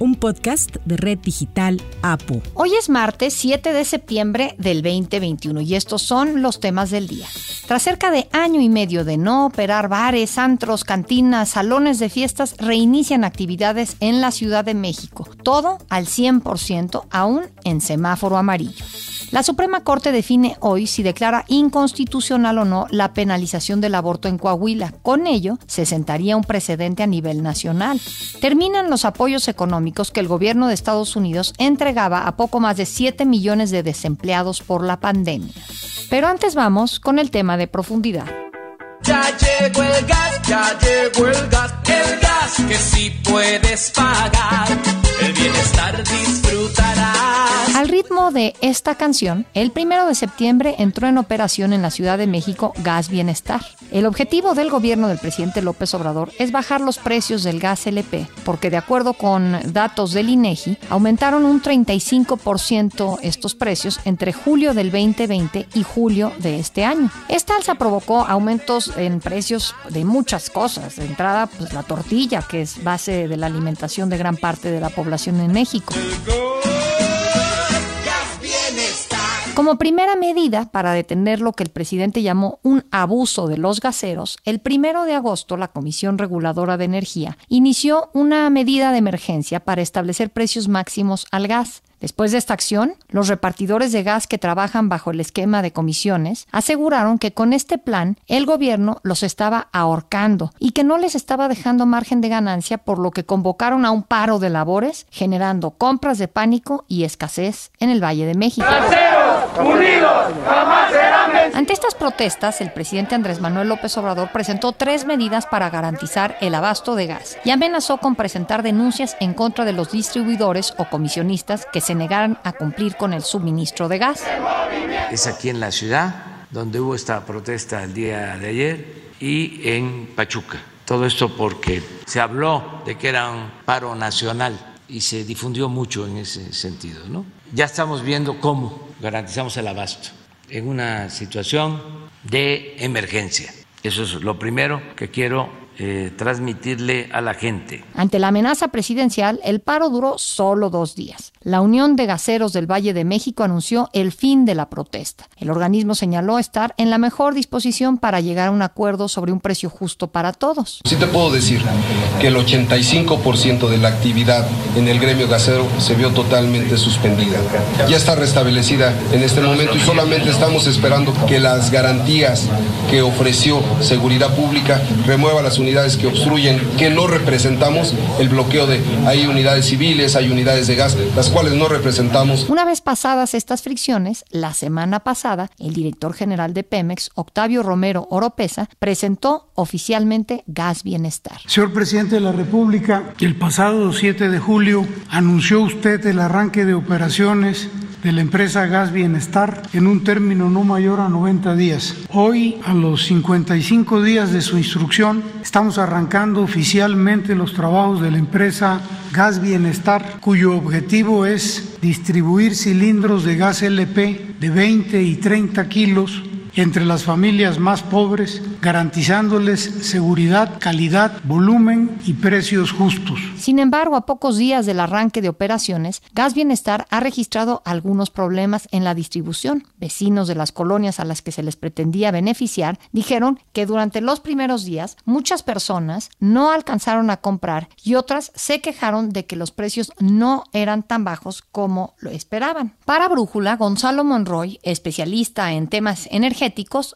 un podcast de Red Digital APU. Hoy es martes 7 de septiembre del 2021 y estos son los temas del día. Tras cerca de año y medio de no operar bares, antros, cantinas, salones de fiestas, reinician actividades en la Ciudad de México. Todo al 100%, aún en semáforo amarillo. La Suprema Corte define hoy si declara inconstitucional o no la penalización del aborto en Coahuila. Con ello, se sentaría un precedente a nivel nacional. Terminan los apoyos económicos que el gobierno de Estados Unidos entregaba a poco más de 7 millones de desempleados por la pandemia. Pero antes vamos con el tema de profundidad. Ya llegó el gas, ya llegó el gas, el gas que sí puedes pagar, el bienestar disfrutarás. Al ritmo de esta canción, el primero de septiembre entró en operación en la Ciudad de México Gas Bienestar. El objetivo del gobierno del presidente López Obrador es bajar los precios del gas LP, porque de acuerdo con datos del INEGI, aumentaron un 35% estos precios entre julio del 2020 y julio de este año. Esta alza provocó aumentos en precios de muchas cosas. De entrada, pues la tortilla, que es base de la alimentación de gran parte de la población en México. Como primera medida para detener lo que el presidente llamó un abuso de los gaseros, el primero de agosto la Comisión Reguladora de Energía inició una medida de emergencia para establecer precios máximos al gas. Después de esta acción, los repartidores de gas que trabajan bajo el esquema de comisiones aseguraron que con este plan el gobierno los estaba ahorcando y que no les estaba dejando margen de ganancia, por lo que convocaron a un paro de labores, generando compras de pánico y escasez en el Valle de México. Unidos, jamás serán ante estas protestas, el presidente Andrés Manuel López Obrador presentó tres medidas para garantizar el abasto de gas y amenazó con presentar denuncias en contra de los distribuidores o comisionistas que se negaran a cumplir con el suministro de gas. Es aquí en la ciudad donde hubo esta protesta el día de ayer y en Pachuca. Todo esto porque se habló de que era un paro nacional y se difundió mucho en ese sentido. ¿no? Ya estamos viendo cómo garantizamos el abasto en una situación de emergencia. Eso es lo primero que quiero eh, transmitirle a la gente. Ante la amenaza presidencial, el paro duró solo dos días. La Unión de Gaseros del Valle de México anunció el fin de la protesta. El organismo señaló estar en la mejor disposición para llegar a un acuerdo sobre un precio justo para todos. Sí te puedo decir que el 85% de la actividad en el gremio gasero se vio totalmente suspendida. Ya está restablecida en este momento y solamente estamos esperando que las garantías que ofreció Seguridad Pública remueva las unidades que obstruyen, que no representamos el bloqueo de hay unidades civiles, hay unidades de gas, las cuales no representamos. Una vez pasadas estas fricciones, la semana pasada, el director general de Pemex, Octavio Romero Oropesa, presentó oficialmente Gas Bienestar. Señor presidente de la República, el pasado 7 de julio anunció usted el arranque de operaciones de la empresa Gas Bienestar en un término no mayor a 90 días. Hoy, a los 55 días de su instrucción, estamos arrancando oficialmente los trabajos de la empresa Gas Bienestar, cuyo objetivo es distribuir cilindros de gas LP de 20 y 30 kilos entre las familias más pobres, garantizándoles seguridad, calidad, volumen y precios justos. Sin embargo, a pocos días del arranque de operaciones, Gas Bienestar ha registrado algunos problemas en la distribución. Vecinos de las colonias a las que se les pretendía beneficiar dijeron que durante los primeros días muchas personas no alcanzaron a comprar y otras se quejaron de que los precios no eran tan bajos como lo esperaban. Para Brújula, Gonzalo Monroy, especialista en temas energéticos,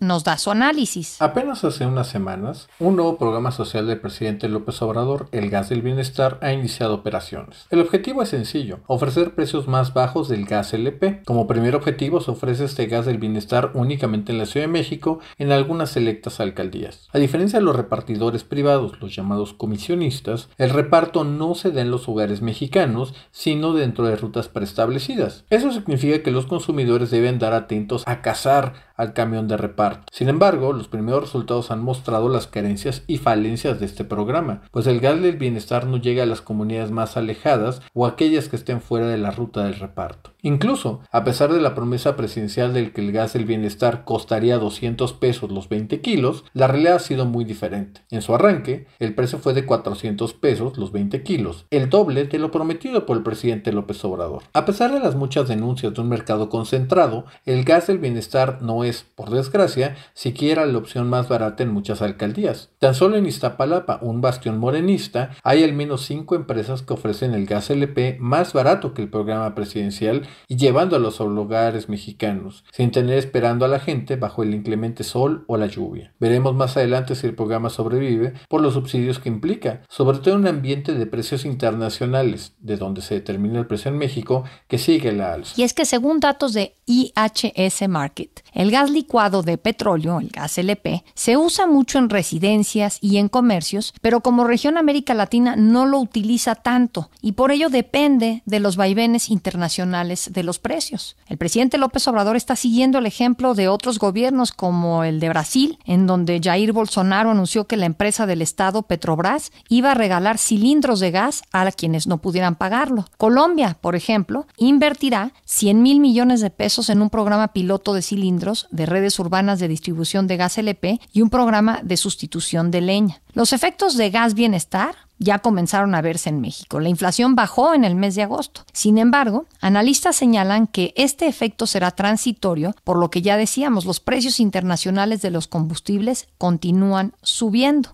nos da su análisis. Apenas hace unas semanas, un nuevo programa social del presidente López Obrador, el Gas del Bienestar, ha iniciado operaciones. El objetivo es sencillo, ofrecer precios más bajos del gas LP. Como primer objetivo se ofrece este gas del bienestar únicamente en la Ciudad de México en algunas selectas alcaldías. A diferencia de los repartidores privados, los llamados comisionistas, el reparto no se da en los hogares mexicanos, sino dentro de rutas preestablecidas. Eso significa que los consumidores deben dar atentos a cazar al camión de reparto. Sin embargo, los primeros resultados han mostrado las carencias y falencias de este programa, pues el gas del bienestar no llega a las comunidades más alejadas o aquellas que estén fuera de la ruta del reparto. Incluso, a pesar de la promesa presidencial del que el gas del bienestar costaría 200 pesos los 20 kilos, la realidad ha sido muy diferente. En su arranque, el precio fue de 400 pesos los 20 kilos, el doble de lo prometido por el presidente López Obrador. A pesar de las muchas denuncias de un mercado concentrado, el gas del bienestar no es, por desgracia, siquiera la opción más barata en muchas alcaldías. Tan solo en Iztapalapa, un bastión morenista, hay al menos 5 empresas que ofrecen el gas LP más barato que el programa presidencial y llevando a los hogares mexicanos, sin tener esperando a la gente bajo el inclemente sol o la lluvia. Veremos más adelante si el programa sobrevive por los subsidios que implica, sobre todo en un ambiente de precios internacionales, de donde se determina el precio en México, que sigue la alza. Y es que según datos de IHS Market, el gas licuado de petróleo, el gas LP, se usa mucho en residencias y en comercios, pero como región América Latina no lo utiliza tanto y por ello depende de los vaivenes internacionales de los precios. El presidente López Obrador está siguiendo el ejemplo de otros gobiernos como el de Brasil, en donde Jair Bolsonaro anunció que la empresa del Estado Petrobras iba a regalar cilindros de gas a quienes no pudieran pagarlo. Colombia, por ejemplo, invertirá 100 mil millones de pesos en un programa piloto de cilindros de redes urbanas de distribución de gas LP y un programa de sustitución de leña. Los efectos de gas bienestar ya comenzaron a verse en México. La inflación bajó en el mes de agosto. Sin embargo, analistas señalan que este efecto será transitorio, por lo que ya decíamos, los precios internacionales de los combustibles continúan subiendo.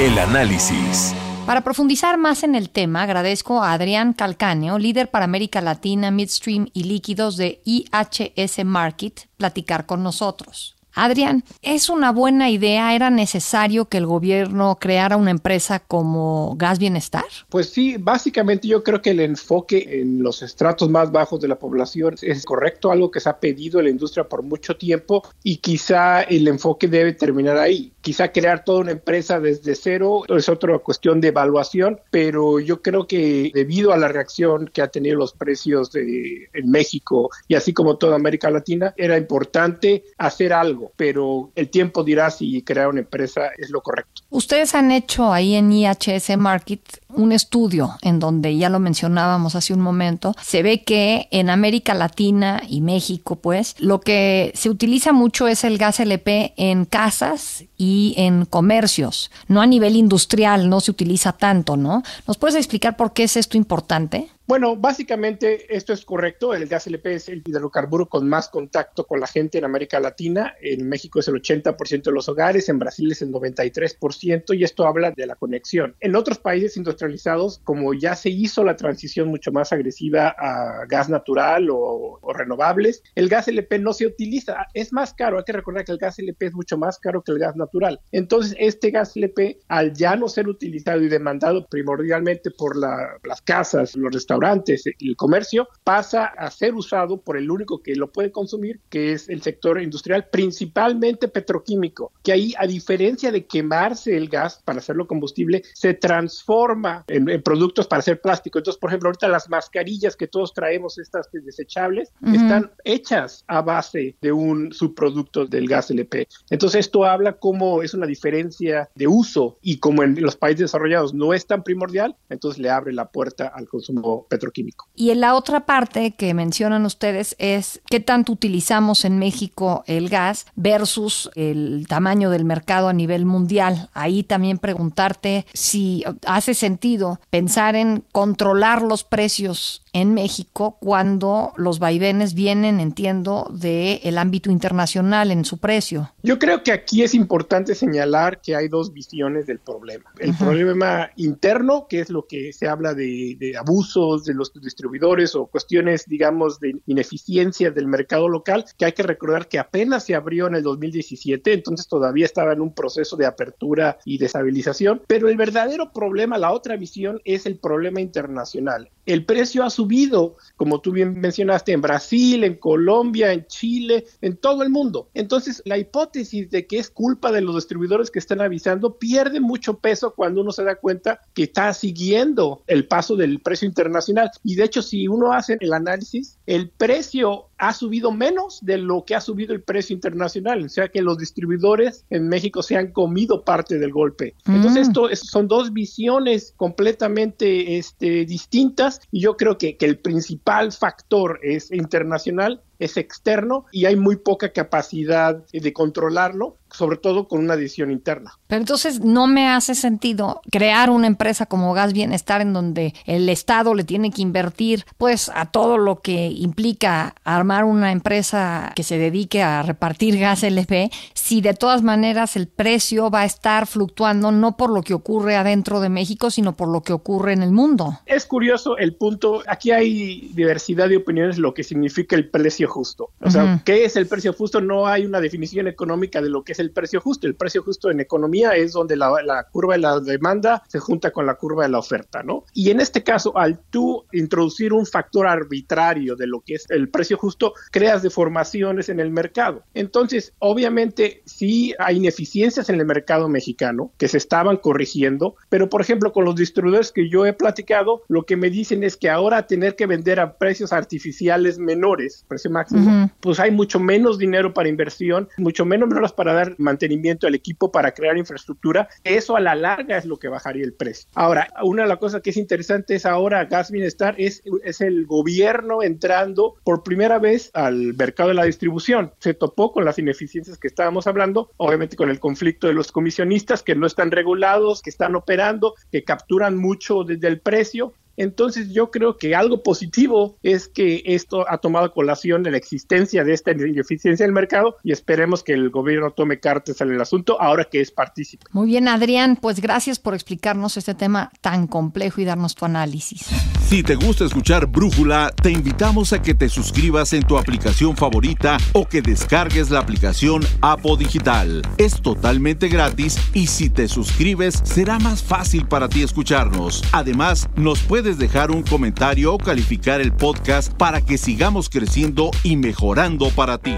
El análisis. Para profundizar más en el tema, agradezco a Adrián Calcáneo, líder para América Latina, Midstream y Líquidos de IHS Market, platicar con nosotros. Adrián, ¿es una buena idea? ¿Era necesario que el gobierno creara una empresa como Gas Bienestar? Pues sí, básicamente yo creo que el enfoque en los estratos más bajos de la población es correcto, algo que se ha pedido la industria por mucho tiempo y quizá el enfoque debe terminar ahí. Quizá crear toda una empresa desde cero es otra cuestión de evaluación, pero yo creo que debido a la reacción que ha tenido los precios de, en México y así como toda América Latina, era importante hacer algo pero el tiempo dirá si crear una empresa es lo correcto. Ustedes han hecho ahí en IHS Market un estudio en donde ya lo mencionábamos hace un momento, se ve que en América Latina y México, pues, lo que se utiliza mucho es el gas LP en casas y en comercios, no a nivel industrial, no se utiliza tanto, ¿no? ¿Nos puedes explicar por qué es esto importante? Bueno, básicamente esto es correcto. El gas LP es el hidrocarburo con más contacto con la gente en América Latina. En México es el 80% de los hogares, en Brasil es el 93% y esto habla de la conexión. En otros países industrializados, como ya se hizo la transición mucho más agresiva a gas natural o, renovables, el gas LP no se utiliza. Es más caro. Hay que recordar que el gas LP es mucho más caro que el gas natural. Entonces, este gas LP, al ya no ser utilizado y demandado primordialmente por la, las casas, los restaurantes, restaurantes, el comercio, pasa a ser usado por el único que lo puede consumir, que es el sector industrial, principalmente petroquímico, que ahí, a diferencia de quemarse el gas para hacerlo combustible, se transforma en, productos para hacer plástico. Entonces, por ejemplo, ahorita las mascarillas que todos traemos, estas desechables, están hechas a base de un subproducto del gas LP. Entonces, esto habla cómo es una diferencia de uso y como en los países desarrollados no es tan primordial, entonces le abre la puerta al consumo petroquímico. Y en la otra parte que mencionan ustedes es qué tanto utilizamos en México el gas versus el tamaño del mercado a nivel mundial. Ahí también preguntarte si hace sentido pensar en controlar los precios en México cuando los vaivenes vienen, entiendo, del el ámbito internacional en su precio. Yo creo que aquí es importante señalar que hay dos visiones del problema. El problema interno, que es lo que se habla de, de abusos de los distribuidores o cuestiones, digamos, de ineficiencia del mercado local, que hay que recordar que apenas se abrió en el 2017, entonces todavía estaba en un proceso de apertura y de estabilización, pero el verdadero problema, la otra visión, es el problema internacional. El precio ha subido, como tú bien mencionaste, en Brasil, en Colombia, en Chile, en todo el mundo. Entonces, la hipótesis de que es culpa de los distribuidores que están avisando pierde mucho peso cuando uno se da cuenta que está siguiendo el paso del precio internacional. Y de hecho, si uno hace el análisis, el precio ha subido menos de lo que ha subido el precio internacional, o sea que los distribuidores en México se han comido parte del golpe. Entonces, mm. esto son dos visiones completamente este, distintas y yo creo que, que el principal factor es internacional es externo y hay muy poca capacidad de controlarlo sobre todo con una decisión interna. Pero entonces no me hace sentido crear una empresa como Gas Bienestar en donde el Estado le tiene que invertir pues a todo lo que implica armar una empresa que se dedique a repartir gas LP, si de todas maneras el precio va a estar fluctuando no por lo que ocurre adentro de México, sino por lo que ocurre en el mundo. Es curioso el punto, aquí hay diversidad de opiniones lo que significa el precio justo. O sea, ¿qué es el precio justo? No hay una definición económica de lo que es el precio justo. El precio justo en economía es donde la, curva de la demanda se junta con la curva de la oferta, ¿no? Y en este caso, al tú introducir un factor arbitrario de lo que es el precio justo, creas deformaciones en el mercado. Entonces, obviamente, sí hay ineficiencias en el mercado mexicano que se estaban corrigiendo, pero por ejemplo, con los distribuidores que yo he platicado, lo que me dicen es que ahora tener que vender a precios artificiales menores, precio máximo, pues hay mucho menos dinero para inversión, mucho menos menos para dar mantenimiento al equipo para crear infraestructura, eso a la larga es lo que bajaría el precio. Ahora, una de las cosas que es interesante es ahora Gas Bienestar es, es el gobierno entrando por primera vez al mercado de la distribución. Se topó con las ineficiencias que estábamos hablando, obviamente con el conflicto de los comisionistas que no están regulados, que están operando, que capturan mucho desde el precio entonces yo creo que algo positivo es que esto ha tomado colación de la existencia de esta ineficiencia del mercado y esperemos que el gobierno tome cartas en el asunto ahora que es partícipe. Muy bien, Adrián, pues gracias por explicarnos este tema tan complejo y darnos tu análisis. Si te gusta escuchar Brújula, te invitamos a que te suscribas en tu aplicación favorita o que descargues la aplicación Apo Digital. Es totalmente gratis y si te suscribes será más fácil para ti escucharnos. Además, nos puedes dejar un comentario o calificar el podcast para que sigamos creciendo y mejorando para ti.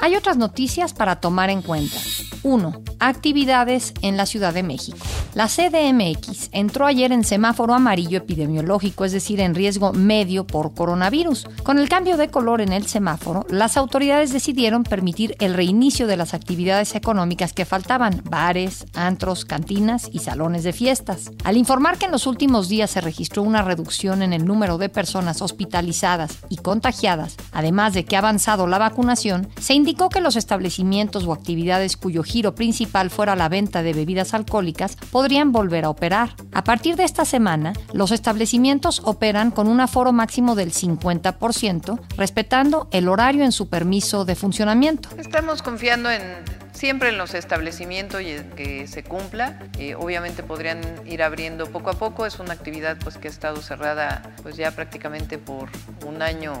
Hay otras noticias para tomar en cuenta. 1. Actividades en la Ciudad de México. La CDMX entró ayer en semáforo amarillo epidemiológico, es decir, en riesgo medio por coronavirus. Con el cambio de color en el semáforo, las autoridades decidieron permitir el reinicio de las actividades económicas que faltaban, bares, antros, cantinas y salones de fiestas. Al informar que en los últimos días se registró una reducción en el número de personas hospitalizadas y contagiadas, además de que ha avanzado la vacunación, se indicó que los establecimientos o actividades cuyo giro principal fuera la venta de bebidas alcohólicas podrían volver a operar. A partir de esta semana, los establecimientos operan con un aforo máximo del 50%, respetando el horario en su permiso de funcionamiento. Estamos confiando en siempre en los establecimientos y que se cumpla. Eh, obviamente podrían ir abriendo poco a poco. Es una actividad pues, que ha estado cerrada pues, ya prácticamente por un año,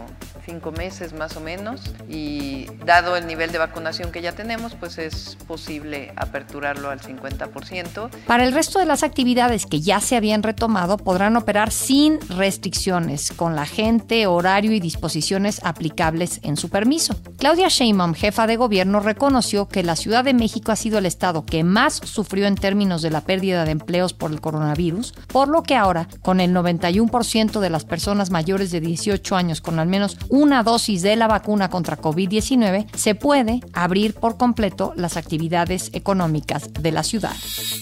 cinco meses más o menos. Y dado el nivel de vacunación que ya tenemos, pues es posible aperturarlo al 50%. Para el resto de las actividades que ya se habían retomado, podrán operar sin restricciones, con la gente, horario y disposiciones aplicables en su permiso. Claudia Sheinbaum, jefa de gobierno, reconoció que la ciudad Ciudad de México ha sido el estado que más sufrió en términos de la pérdida de empleos por el coronavirus, por lo que ahora, con el 91% de las personas mayores de 18 años con al menos una dosis de la vacuna contra COVID-19, se puede abrir por completo las actividades económicas de la ciudad.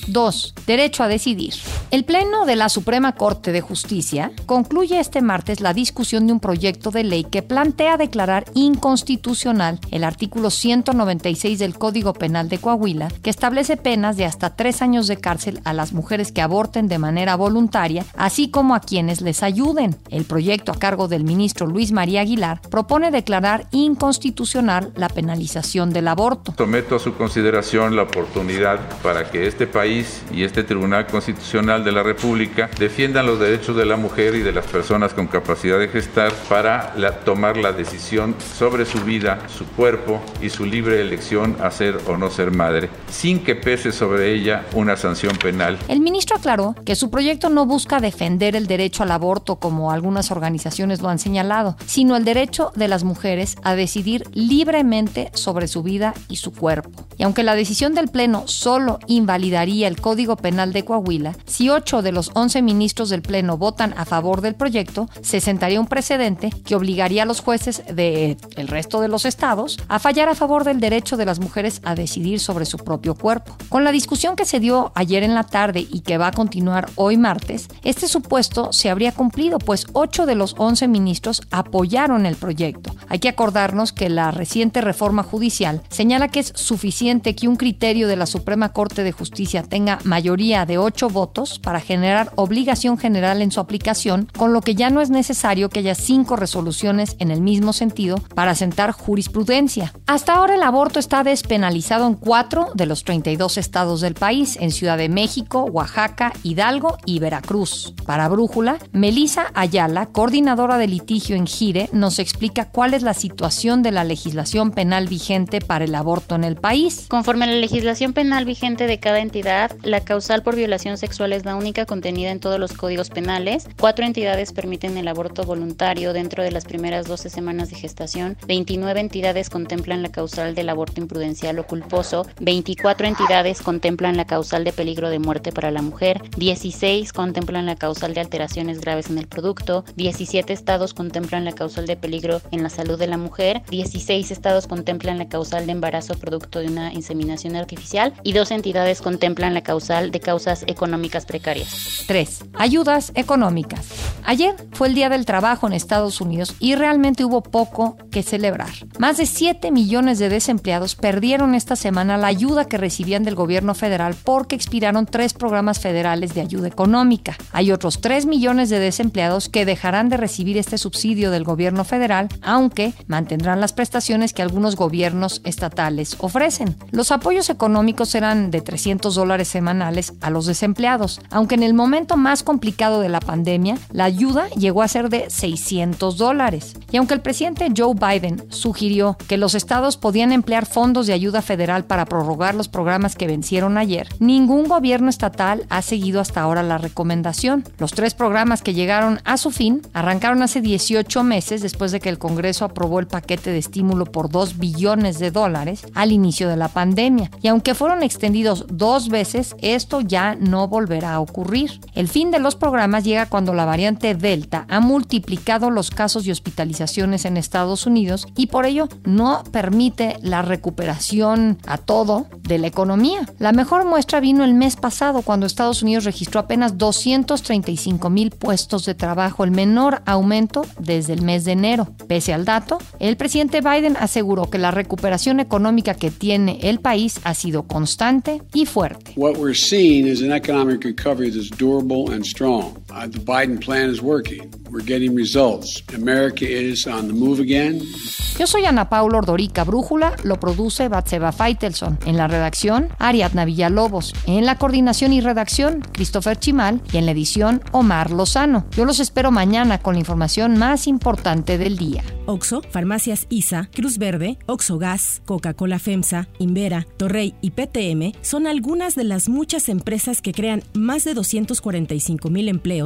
2. Derecho a decidir. El Pleno de la Suprema Corte de Justicia concluye este martes la discusión de un proyecto de ley que plantea declarar inconstitucional el artículo 196 del Código Penal de Coahuila, que establece penas de hasta tres años de cárcel a las mujeres que aborten de manera voluntaria, así como a quienes les ayuden. El proyecto a cargo del ministro Luis María Aguilar propone declarar inconstitucional la penalización del aborto. Someto a su consideración la oportunidad para que este país y este Tribunal Constitucional de la República defiendan los derechos de la mujer y de las personas con capacidad de gestar para tomar la decisión sobre su vida, su cuerpo y su libre elección a ser o no ser madre, sin que pese sobre ella una sanción penal. El ministro aclaró que su proyecto no busca defender el derecho al aborto como algunas organizaciones lo han señalado, sino el derecho de las mujeres a decidir libremente sobre su vida y su cuerpo. Y aunque la decisión del Pleno solo invalidaría el Código Penal de Coahuila, si ocho de los once ministros del Pleno votan a favor del proyecto, se sentaría un precedente que obligaría a los jueces del el resto de los estados a fallar a favor del derecho de las mujeres a decidir sobre su propio cuerpo. Con la discusión que se dio ayer en la tarde y que va a continuar hoy martes, este supuesto se habría cumplido, pues ocho de los once ministros apoyaron el proyecto. Hay que acordarnos que la reciente reforma judicial señala que es suficiente que un criterio de la Suprema Corte de Justicia tenga mayoría de ocho votos para generar obligación general en su aplicación, con lo que ya no es necesario que haya cinco resoluciones en el mismo sentido para sentar jurisprudencia. Hasta ahora el aborto está despenalizado en cuatro de los 32 estados del país, en Ciudad de México, Oaxaca, Hidalgo y Veracruz. Para Brújula, Melisa Ayala, coordinadora de litigio en Gire, nos explica cuál es la situación de la legislación penal vigente para el aborto en el país. Conforme a la legislación penal vigente de cada entidad, la causal por violación sexual es la única contenida en todos los códigos penales. Cuatro entidades permiten el aborto voluntario dentro de las primeras 12 semanas de gestación. 29 entidades contemplan la causal del aborto imprudencial o culposo. 24 entidades contemplan la causal de peligro de muerte para la mujer. 16 contemplan la causal de alteraciones graves en el producto. 17 estados contemplan la causal de peligro en la salud de la mujer. 16 estados contemplan la causal de embarazo producto de una inseminación artificial. Y dos entidades contemplan la causal de causas económicas precarias. 3. Ayudas económicas. Ayer fue el Día del Trabajo en Estados Unidos y realmente hubo poco que celebrar. Más de 7 millones de desempleados perdieron esta semana la ayuda que recibían del gobierno federal porque expiraron tres programas federales de ayuda económica. Hay otros 3 millones de desempleados que dejarán de recibir este subsidio del gobierno federal, aunque mantendrán las prestaciones que algunos gobiernos estatales ofrecen. Los apoyos económicos serán de 300 dólares semanales a los desempleados, aunque en el momento más complicado de la pandemia, la ayuda llegó a ser de 600 dólares. Y aunque el presidente Joe Biden sugirió que los estados podían emplear fondos de ayuda federal para prorrogar los programas que vencieron ayer, ningún gobierno estatal ha seguido hasta ahora la recomendación. Los tres programas que llegaron a su fin arrancaron hace 18 meses después de que el Congreso aprobó el paquete de estímulo por 2 billones de dólares al inicio de la pandemia. Y aunque fueron extendidos dos veces, esto ya no volverá a ocurrir. El fin de los programas llega cuando la variante Delta ha multiplicado los casos y hospitalizaciones en Estados Unidos y por ello no permite la recuperación a todo de la economía. La mejor muestra vino el mes pasado cuando Estados Unidos registró apenas 235 mil puestos de trabajo, el menor aumento desde el mes de enero. Pese al dato, el presidente Biden aseguró que la recuperación económica que tiene el país ha sido constante y fuerte. What we're seeing is an economic recovery that's durable and strong. Uh, the Biden plan is working. We're getting results. America is on the move again. Yo soy Ana Paula Ordorica Brújula, lo produce Batseba Feitelson. En la redacción, Ariadna Villalobos. En la coordinación y redacción, Christopher Chimal. Y en la edición, Omar Lozano. Yo los espero mañana con la información más importante del día. Oxo, Farmacias ISA, Cruz Verde, Oxo Gas, Coca-Cola FEMSA, Invera, Torrey y PTM son algunas de las muchas empresas que crean más de 245 mil empleos